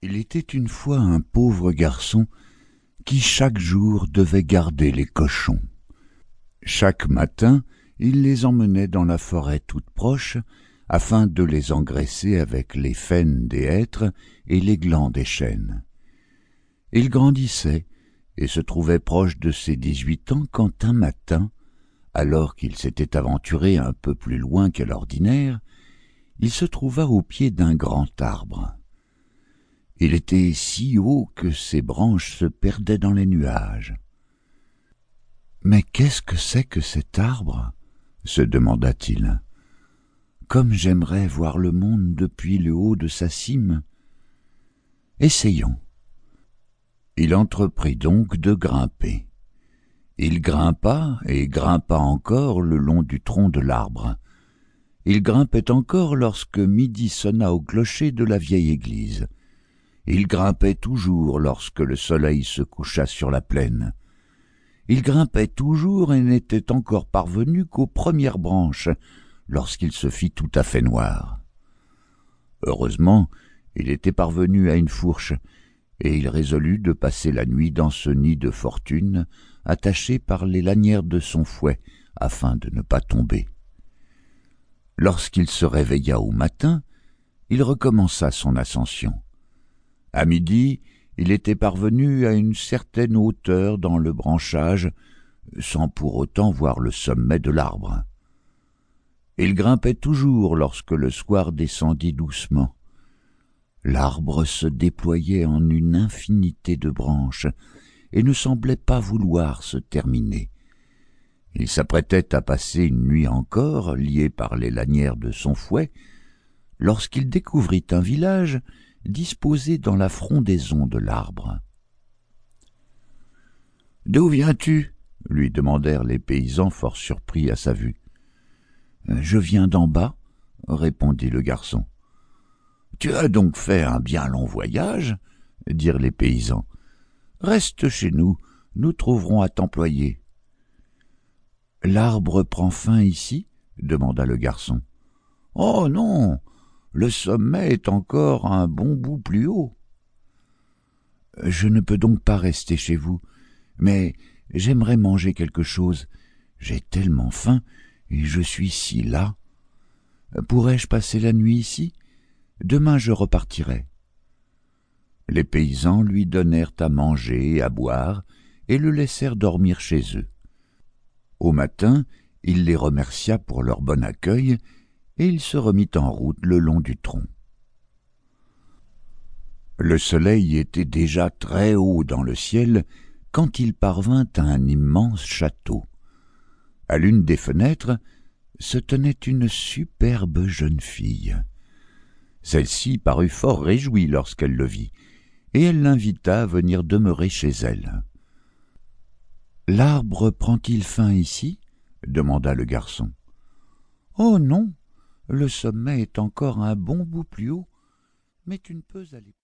Il était une fois un pauvre garçon qui chaque jour devait garder les cochons. Chaque matin, il les emmenait dans la forêt toute proche, afin de les engraisser avec les faines des hêtres et les glands des chênes. Il grandissait et se trouvait proche de ses dix-huit ans quand un matin, alors qu'il s'était aventuré un peu plus loin qu'à l'ordinaire, il se trouva au pied d'un grand arbre. Il était si haut que ses branches se perdaient dans les nuages. Mais qu'est-ce que c'est que cet arbre? se demanda-t-il. Comme j'aimerais voir le monde depuis le haut de sa cime. Essayons. Il entreprit donc de grimper. Il grimpa et grimpa encore le long du tronc de l'arbre. Il grimpait encore lorsque midi sonna au clocher de la vieille église. Il grimpait toujours lorsque le soleil se coucha sur la plaine. Il grimpait toujours et n'était encore parvenu qu'aux premières branches, lorsqu'il se fit tout à fait noir. Heureusement, il était parvenu à une fourche, et il résolut de passer la nuit dans ce nid de fortune, attaché par les lanières de son fouet, afin de ne pas tomber. Lorsqu'il se réveilla au matin, il recommença son ascension. À midi, il était parvenu à une certaine hauteur dans le branchage, sans pour autant voir le sommet de l'arbre. Il grimpait toujours lorsque le soir descendit doucement. L'arbre se déployait en une infinité de branches et ne semblait pas vouloir se terminer. Il s'apprêtait à passer une nuit encore, lié par les lanières de son fouet, lorsqu'il découvrit un village disposé dans la frondaison de l'arbre. D'où viens-tu? lui demandèrent les paysans fort surpris à sa vue. Je viens d'en bas, répondit le garçon. Tu as donc fait un bien long voyage, dirent les paysans. Reste chez nous, nous trouverons à t'employer. L'arbre prend fin ici? demanda le garçon. Oh non, le sommet est encore un bon bout plus haut. Je ne peux donc pas rester chez vous, mais j'aimerais manger quelque chose. J'ai tellement faim et je suis si las. Pourrais-je passer la nuit ici? Demain je repartirai. Les paysans lui donnèrent à manger et à boire, et le laissèrent dormir chez eux. Au matin, il les remercia pour leur bon accueil, et il se remit en route le long du tronc. Le soleil était déjà très haut dans le ciel quand il parvint à un immense château. À l'une des fenêtres se tenait une superbe jeune fille. Celle-ci parut fort réjouie lorsqu'elle le vit, et elle l'invita à venir demeurer chez elle. L'arbre prend-il fin ici? demanda le garçon. Oh non, le sommet est encore un bon bout plus haut, mais tu ne peux aller